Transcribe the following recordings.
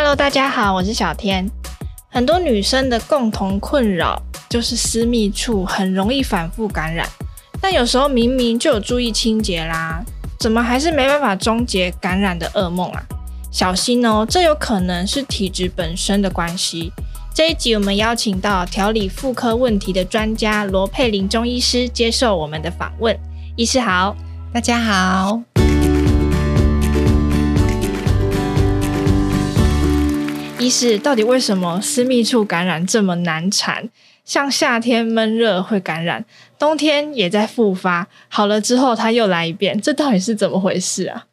Hello，大家好，我是小天。很多女生的共同困扰就是私密处很容易反复感染，但有时候明明就有注意清洁啦，怎么还是没办法终结感染的噩梦啊？小心哦，这有可能是体质本身的关系。这一集我们邀请到调理妇科问题的专家罗佩玲中医师接受我们的访问。医师好，大家好。医师，到底为什么私密处感染这么难缠？像夏天闷热会感染，冬天也在复发，好了之后它又来一遍，这到底是怎么回事啊？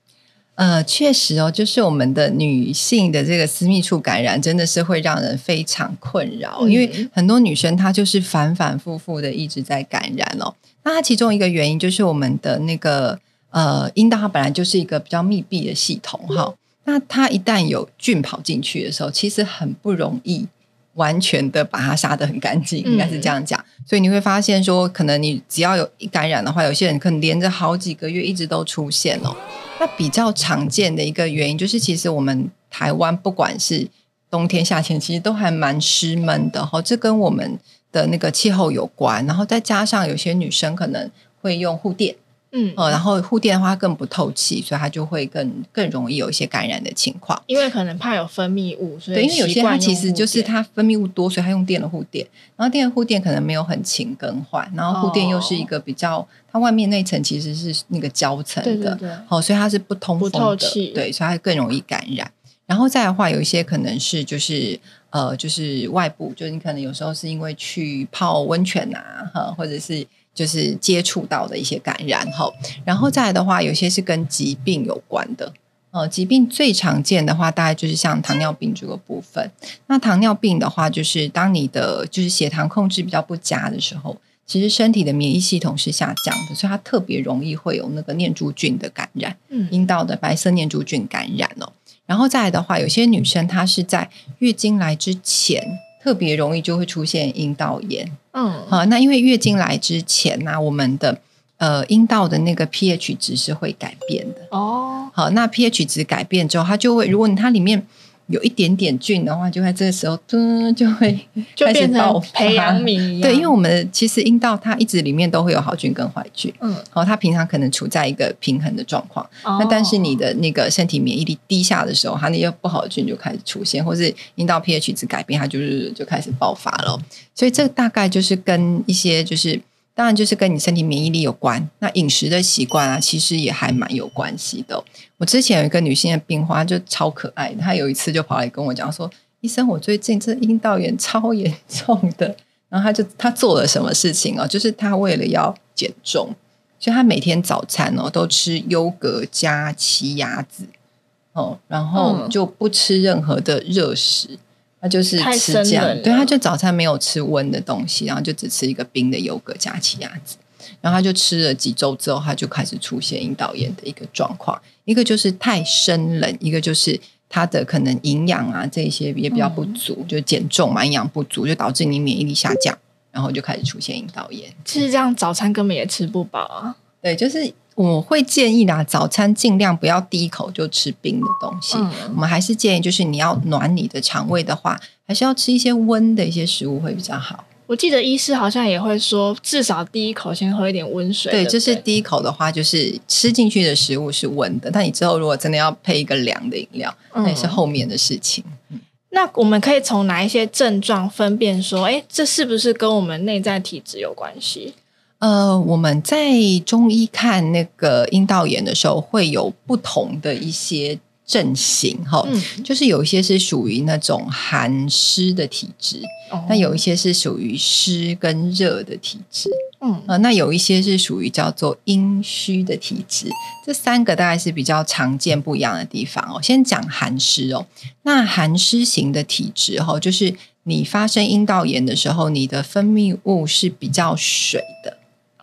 呃，确实哦，就是我们的女性的这个私密处感染，真的是会让人非常困扰，嗯、因为很多女生她就是反反复复的一直在感染哦。那它其中一个原因就是我们的那个呃阴道，它本来就是一个比较密闭的系统哈。嗯那它一旦有菌跑进去的时候，其实很不容易完全的把它杀得很干净，应该是这样讲。嗯、所以你会发现说，可能你只要有一感染的话，有些人可能连着好几个月一直都出现哦。那比较常见的一个原因就是，其实我们台湾不管是冬天夏天，其实都还蛮湿闷的哈。这跟我们的那个气候有关，然后再加上有些女生可能会用护垫。嗯，呃，然后护垫的话更不透气，所以它就会更更容易有一些感染的情况。因为可能怕有分泌物，所以对，因为有些它其实就是它分泌物多，所以它用电的护垫。然后电的护垫可能没有很勤更换，然后护垫又是一个比较，哦、它外面那层其实是那个胶层的，对对对，哦，所以它是不通风的，不透气，对，所以它更容易感染。然后再的话，有一些可能是就是呃，就是外部，就是你可能有时候是因为去泡温泉啊，哈，或者是。就是接触到的一些感染哈，然后再来的话，有些是跟疾病有关的。呃，疾病最常见的话，大概就是像糖尿病这个部分。那糖尿病的话，就是当你的就是血糖控制比较不佳的时候，其实身体的免疫系统是下降的，所以它特别容易会有那个念珠菌的感染，嗯，阴道的白色念珠菌感染哦。然后再来的话，有些女生她是在月经来之前。特别容易就会出现阴道炎，嗯，好，那因为月经来之前呢、啊，我们的呃阴道的那个 pH 值是会改变的。哦，好，那 pH 值改变之后，它就会，如果你它里面。有一点点菌的话，就在这个时候，噔就会 就变成培养皿一样。对，因为我们其实阴道它一直里面都会有好菌跟坏菌，嗯，然后它平常可能处在一个平衡的状况。哦、那但是你的那个身体免疫力低下的时候，它那些不好的菌就开始出现，或是阴道 pH 值改变，它就是就开始爆发了。所以这大概就是跟一些就是。当然，就是跟你身体免疫力有关。那饮食的习惯啊，其实也还蛮有关系的。我之前有一个女性的病患，就超可爱的。她有一次就跑来跟我讲说：“医生，我最近这阴道炎超严重的。”然后她就她做了什么事情哦？就是她为了要减重，所以她每天早餐哦都吃优格加奇亚籽哦，然后就不吃任何的热食。他就是吃这样，对，他就早餐没有吃温的东西，然后就只吃一个冰的优格加奇亚籽，然后他就吃了几周之后，他就开始出现阴道炎的一个状况，一个就是太生冷，一个就是他的可能营养啊这些也比较不足，嗯、就减重嘛，营养不足就导致你免疫力下降，然后就开始出现阴道炎。其实这样早餐根本也吃不饱啊，对，就是。我会建议啦，早餐尽量不要第一口就吃冰的东西。嗯、我们还是建议，就是你要暖你的肠胃的话，还是要吃一些温的一些食物会比较好。我记得医师好像也会说，至少第一口先喝一点温水。对，就是第一口的话，就是吃进去的食物是温的。但你之后如果真的要配一个凉的饮料，那也是后面的事情。嗯、那我们可以从哪一些症状分辨说，哎，这是不是跟我们内在体质有关系？呃，我们在中医看那个阴道炎的时候，会有不同的一些症型哈，嗯、就是有一些是属于那种寒湿的体质，那、哦、有一些是属于湿跟热的体质，嗯、呃，那有一些是属于叫做阴虚的体质，这三个大概是比较常见不一样的地方哦。先讲寒湿哦，那寒湿型的体质哈，就是你发生阴道炎的时候，你的分泌物是比较水的。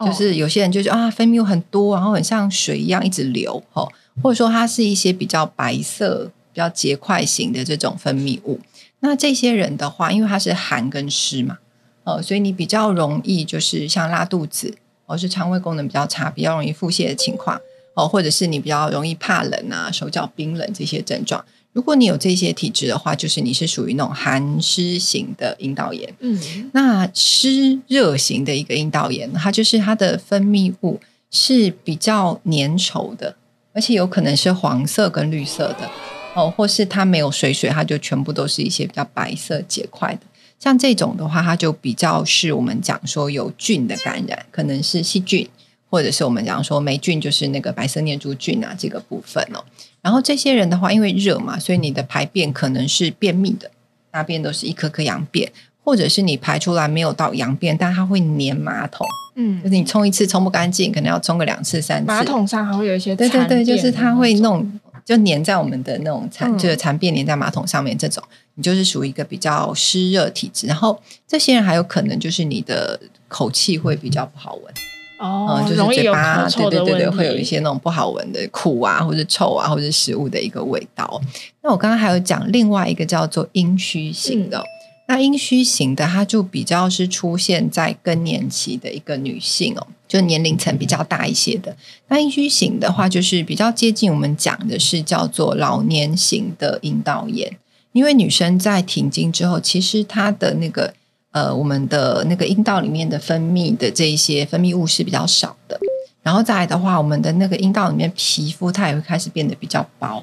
就是有些人就觉得啊，分泌物很多，然后很像水一样一直流，吼，或者说它是一些比较白色、比较结块型的这种分泌物。那这些人的话，因为它是寒跟湿嘛，哦，所以你比较容易就是像拉肚子，或是肠胃功能比较差，比较容易腹泻的情况，哦，或者是你比较容易怕冷啊，手脚冰冷这些症状。如果你有这些体质的话，就是你是属于那种寒湿型的阴道炎。嗯，那湿热型的一个阴道炎，它就是它的分泌物是比较粘稠的，而且有可能是黄色跟绿色的哦，或是它没有水水，它就全部都是一些比较白色结块的。像这种的话，它就比较是我们讲说有菌的感染，可能是细菌。或者是我们讲说霉菌，就是那个白色念珠菌啊，这个部分哦。然后这些人的话，因为热嘛，所以你的排便可能是便秘的，大便都是一颗颗羊便，或者是你排出来没有到羊便，但它会粘马桶。嗯，就是你冲一次冲不干净，可能要冲个两次、三次。马桶上还会有一些对对对，就是它会弄就粘在我们的那种残，嗯、就是残便粘在马桶上面这种，你就是属于一个比较湿热体质。然后这些人还有可能就是你的口气会比较不好闻。哦、嗯，就是嘴巴，对对对对，会有一些那种不好闻的苦啊，或者臭啊，或者食物的一个味道。那我刚刚还有讲另外一个叫做阴虚型的，嗯、那阴虚型的，它就比较是出现在更年期的一个女性哦，就年龄层比较大一些的。那阴虚型的话，就是比较接近我们讲的是叫做老年型的阴道炎，因为女生在停经之后，其实她的那个。呃，我们的那个阴道里面的分泌的这一些分泌物是比较少的，然后再来的话，我们的那个阴道里面皮肤它也会开始变得比较薄，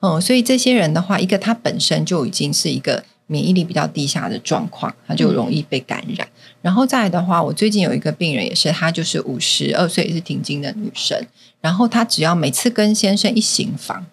嗯，所以这些人的话，一个他本身就已经是一个免疫力比较低下的状况，他就容易被感染。然后再来的话，我最近有一个病人也是，她就是五十二岁也是停经的女生，然后她只要每次跟先生一行房，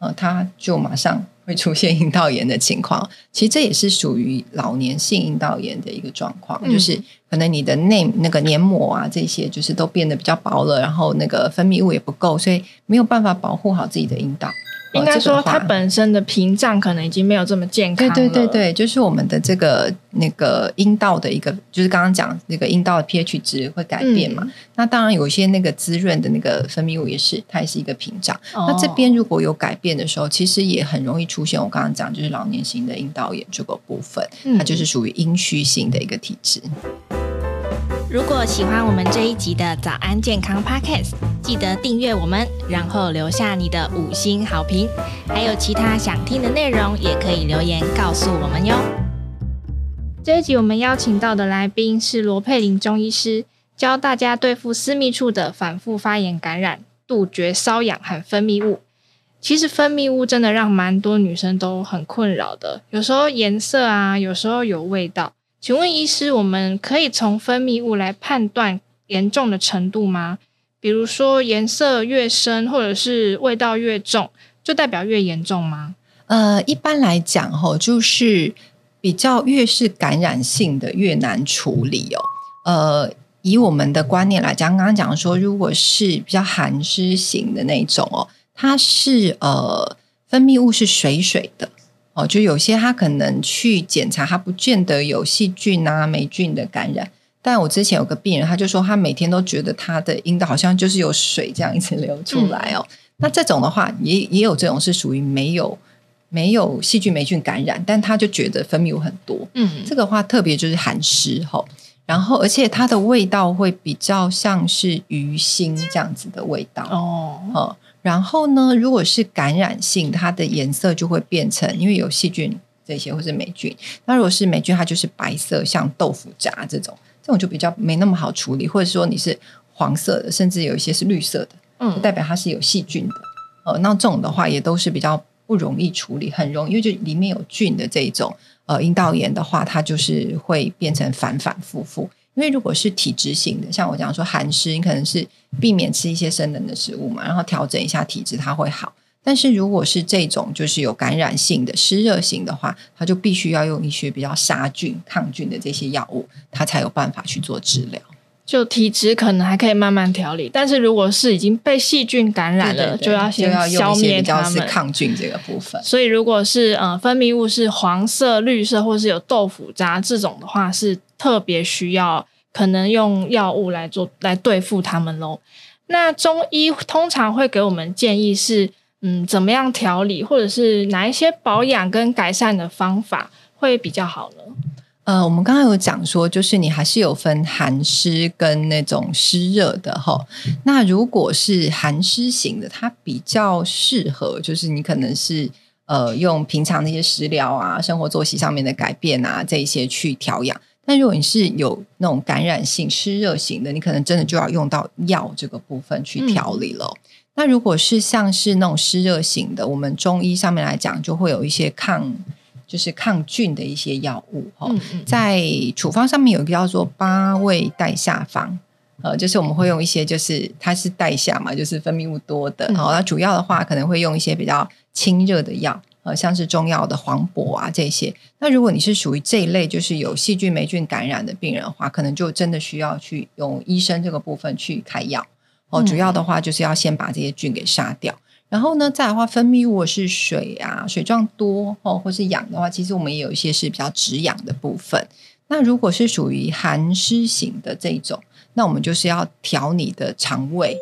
呃，她就马上。会出现阴道炎的情况，其实这也是属于老年性阴道炎的一个状况，嗯、就是可能你的内那个黏膜啊，这些就是都变得比较薄了，然后那个分泌物也不够，所以没有办法保护好自己的阴道。应该说，它本身的屏障可能已经没有这么健康了。对对对对，就是我们的这个那个阴道的一个，就是刚刚讲那个阴道的 pH 值会改变嘛。嗯、那当然有一些那个滋润的那个分泌物也是，它也是一个屏障。哦、那这边如果有改变的时候，其实也很容易出现我刚刚讲就是老年型的阴道炎这个部分，它就是属于阴虚型的一个体质。如果喜欢我们这一集的早安健康 Podcast，记得订阅我们，然后留下你的五星好评。还有其他想听的内容，也可以留言告诉我们哟。这一集我们邀请到的来宾是罗佩玲中医师，教大家对付私密处的反复发炎感染，杜绝瘙痒和分泌物。其实分泌物真的让蛮多女生都很困扰的，有时候颜色啊，有时候有味道。请问医师，我们可以从分泌物来判断严重的程度吗？比如说颜色越深，或者是味道越重，就代表越严重吗？呃，一般来讲，吼，就是比较越是感染性的越难处理哦。呃，以我们的观念来讲，刚刚讲说，如果是比较寒湿型的那种哦，它是呃分泌物是水水的。哦，就有些他可能去检查，他不见得有细菌啊、霉菌的感染。但我之前有个病人，他就说他每天都觉得他的阴道好像就是有水这样一直流出来哦。嗯、那这种的话，也也有这种是属于没有没有细菌、霉菌感染，但他就觉得分泌物很多。嗯，这个话特别就是寒湿吼，然后而且它的味道会比较像是鱼腥这样子的味道哦。哦然后呢，如果是感染性，它的颜色就会变成，因为有细菌这些或是霉菌。那如果是霉菌，它就是白色，像豆腐渣这种，这种就比较没那么好处理。或者说你是黄色的，甚至有一些是绿色的，嗯，代表它是有细菌的。呃，那这种的话也都是比较不容易处理，很容易，因为就里面有菌的这一种呃阴道炎的话，它就是会变成反反复复。因为如果是体质型的，像我讲说寒湿，你可能是避免吃一些生冷的食物嘛，然后调整一下体质，它会好。但是如果是这种就是有感染性的湿热型的话，它就必须要用一些比较杀菌、抗菌的这些药物，它才有办法去做治疗。就体质可能还可以慢慢调理，但是如果是已经被细菌感染了，对对对，就要先消灭它们。抗菌这个部分。所以如果是呃分泌物是黄色、绿色，或是有豆腐渣这种的话，是特别需要可能用药物来做来对付它们喽。那中医通常会给我们建议是，嗯，怎么样调理，或者是哪一些保养跟改善的方法会比较好呢？呃，我们刚刚有讲说，就是你还是有分寒湿跟那种湿热的哈。那如果是寒湿型的，它比较适合，就是你可能是呃用平常那些食疗啊、生活作息上面的改变啊这一些去调养。但如果你是有那种感染性湿热型的，你可能真的就要用到药这个部分去调理了。嗯、那如果是像是那种湿热型的，我们中医上面来讲，就会有一些抗。就是抗菌的一些药物哈，嗯嗯、在处方上面有一个叫做八味带下方，呃，就是我们会用一些，就是它是带下嘛，就是分泌物多的，好、嗯，那主要的话可能会用一些比较清热的药，呃，像是中药的黄柏啊这些。那如果你是属于这一类，就是有细菌霉菌感染的病人的话，可能就真的需要去用医生这个部分去开药哦。主要的话就是要先把这些菌给杀掉。然后呢，再的话，分泌物是水啊，水状多哦，或是氧的话，其实我们也有一些是比较止痒的部分。那如果是属于寒湿型的这种，那我们就是要调你的肠胃，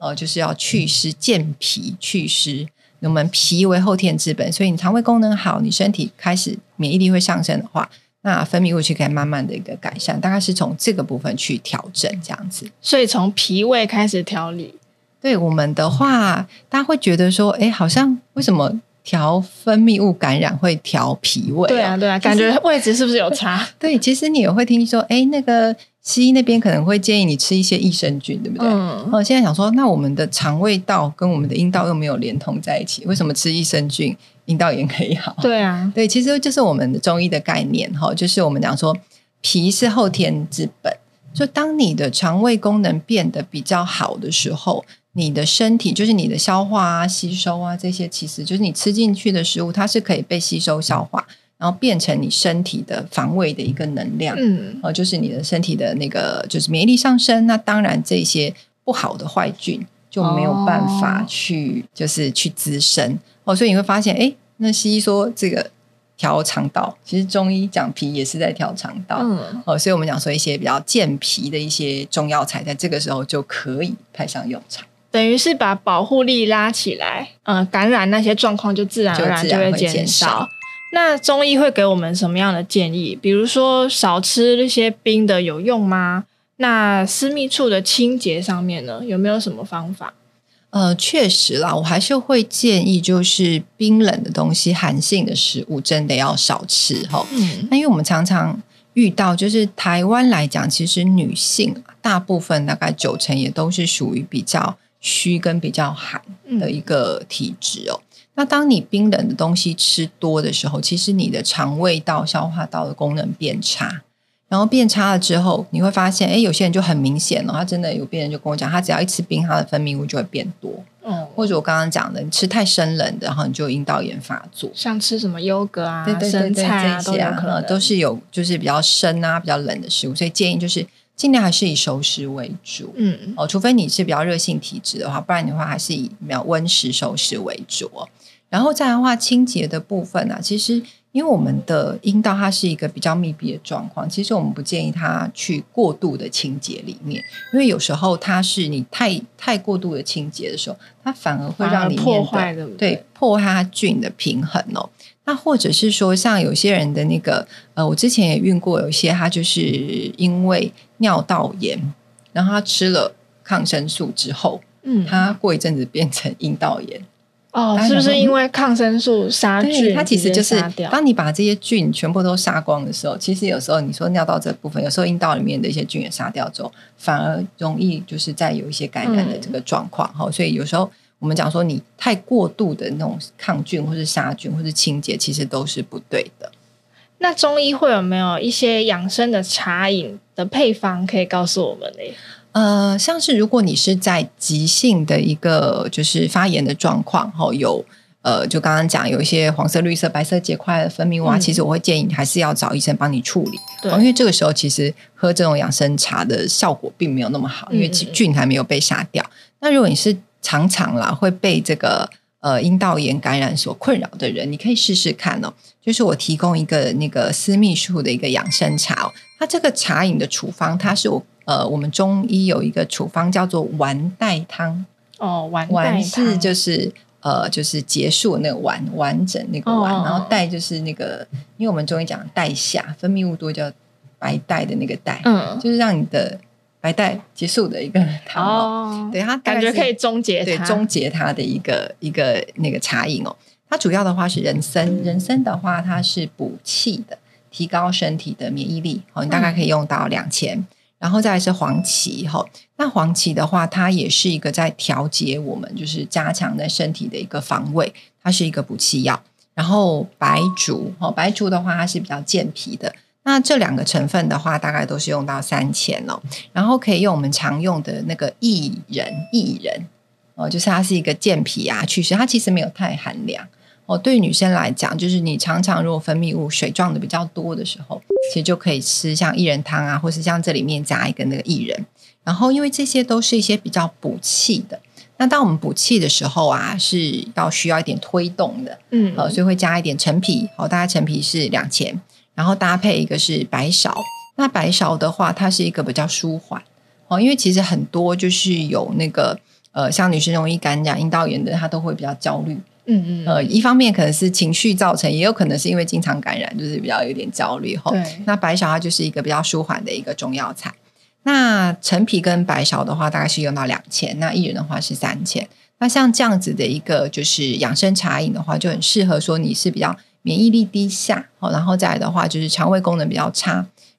呃，就是要祛湿、健脾、祛湿。我们脾为后天之本，所以你肠胃功能好，你身体开始免疫力会上升的话，那分泌物就可以慢慢的一个改善。大概是从这个部分去调整这样子，所以从脾胃开始调理。对我们的话，大家会觉得说，哎，好像为什么调分泌物感染会调脾胃？对啊，对啊，感觉位置是不是有差？对，其实你也会听说，哎，那个西医那边可能会建议你吃一些益生菌，对不对？嗯。哦，现在想说，那我们的肠胃道跟我们的阴道又没有连通在一起，为什么吃益生菌阴道炎可以好？对啊，对，其实就是我们的中医的概念哈，就是我们讲说，脾是后天之本，就当你的肠胃功能变得比较好的时候。你的身体就是你的消化啊、吸收啊这些，其实就是你吃进去的食物，它是可以被吸收消化，然后变成你身体的防卫的一个能量。嗯，哦，就是你的身体的那个就是免疫力上升，那当然这些不好的坏菌就没有办法去、哦、就是去滋生。哦，所以你会发现，哎，那西医说这个调肠道，其实中医讲脾也是在调肠道。嗯，哦，所以我们讲说一些比较健脾的一些中药材，在这个时候就可以派上用场。等于是把保护力拉起来，嗯、呃，感染那些状况就自然而然就会减少。那中医会给我们什么样的建议？比如说少吃那些冰的有用吗？那私密处的清洁上面呢，有没有什么方法？呃，确实啦，我还是会建议，就是冰冷的东西、寒性的食物，真的要少吃哈。嗯，那因为我们常常遇到，就是台湾来讲，其实女性大部分大概九成也都是属于比较。虚跟比较寒的一个体质哦，嗯、那当你冰冷的东西吃多的时候，其实你的肠胃道、消化道的功能变差，然后变差了之后，你会发现，哎，有些人就很明显哦，他真的有病人就跟我讲，他只要一吃冰，他的分泌物就会变多，嗯，或者我刚刚讲的，你吃太生冷的，然后你就阴道炎发作，像吃什么优格啊、对对对对生菜啊，这些啊，都，都是有就是比较生啊、比较冷的食物，所以建议就是。尽量还是以熟食为主，嗯，哦，除非你是比较热性体质的话，不然的话还是以比较温食熟食为主。然后再来的话，清洁的部分啊，其实因为我们的阴道它是一个比较密闭的状况，其实我们不建议它去过度的清洁里面，因为有时候它是你太太过度的清洁的时候，它反而会让里面坏的对破坏它菌的平衡哦。那或者是说，像有些人的那个，呃，我之前也遇过，有一些他就是因为尿道炎，然后他吃了抗生素之后，嗯，他过一阵子变成阴道炎。哦，是不是因为抗生素杀菌？它其实就是当你把这些菌全部都杀光的时候，其实有时候你说尿道这部分，有时候阴道里面的一些菌也杀掉之后，反而容易就是在有一些感染的这个状况。哈、嗯，所以有时候。我们讲说，你太过度的那种抗菌，或是杀菌，或是清洁，其实都是不对的。那中医会有没有一些养生的茶饮的配方可以告诉我们呢？呃，像是如果你是在急性的一个就是发炎的状况，哈，有呃，就刚刚讲有一些黄色、绿色、白色结块的分泌物啊，嗯、其实我会建议你还是要找医生帮你处理。对，因为这个时候其实喝这种养生茶的效果并没有那么好，因为菌还没有被杀掉。嗯、那如果你是常常啦会被这个呃阴道炎感染所困扰的人，你可以试试看哦。就是我提供一个那个私密处的一个养生茶哦，它这个茶饮的处方，它是我呃我们中医有一个处方叫做丸带汤。哦，丸带，丸是就是呃，就是结束那个完完整那个完，哦、然后带就是那个，因为我们中医讲带下分泌物多叫白带的那个带，嗯，就是让你的白带结束的一个汤哦，对它感觉可以终结对终结它的一个一个那个茶饮哦。它主要的话是人参，人参的话它是补气的，提高身体的免疫力。好，你大概可以用到两钱。嗯、然后再是黄芪，哈，那黄芪的话，它也是一个在调节我们，就是加强的身体的一个防卫，它是一个补气药。然后白术，哈，白术的话它是比较健脾的。那这两个成分的话，大概都是用到三钱哦。然后可以用我们常用的那个薏仁，薏仁哦，就是它是一个健脾啊祛湿，它其实没有太寒凉。哦，对于女生来讲，就是你常常如果分泌物水状的比较多的时候，其实就可以吃像薏仁汤啊，或是像这里面加一个那个薏仁。然后，因为这些都是一些比较补气的。那当我们补气的时候啊，是要需要一点推动的，嗯，呃，所以会加一点陈皮。好，大家陈皮是两钱，然后搭配一个是白芍。那白芍的话，它是一个比较舒缓。哦，因为其实很多就是有那个呃，像女生容易感染阴道炎的，她都会比较焦虑。嗯嗯，呃，一方面可能是情绪造成，也有可能是因为经常感染，就是比较有点焦虑。吼，对，那白芍它就是一个比较舒缓的一个中药材。那陈皮跟白芍的话，大概是用到两千，那薏仁的话是三千。那像这样子的一个就是养生茶饮的话，就很适合说你是比较免疫力低下，好，然后再来的话就是肠胃功能比较差，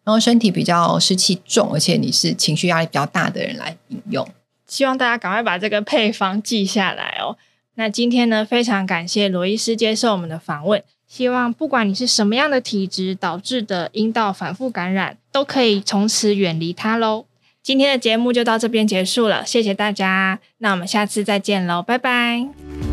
然后身体比较湿气重，而且你是情绪压力比较大的人来饮用。希望大家赶快把这个配方记下来哦。那今天呢，非常感谢罗医师接受我们的访问。希望不管你是什么样的体质导致的阴道反复感染，都可以从此远离它喽。今天的节目就到这边结束了，谢谢大家。那我们下次再见喽，拜拜。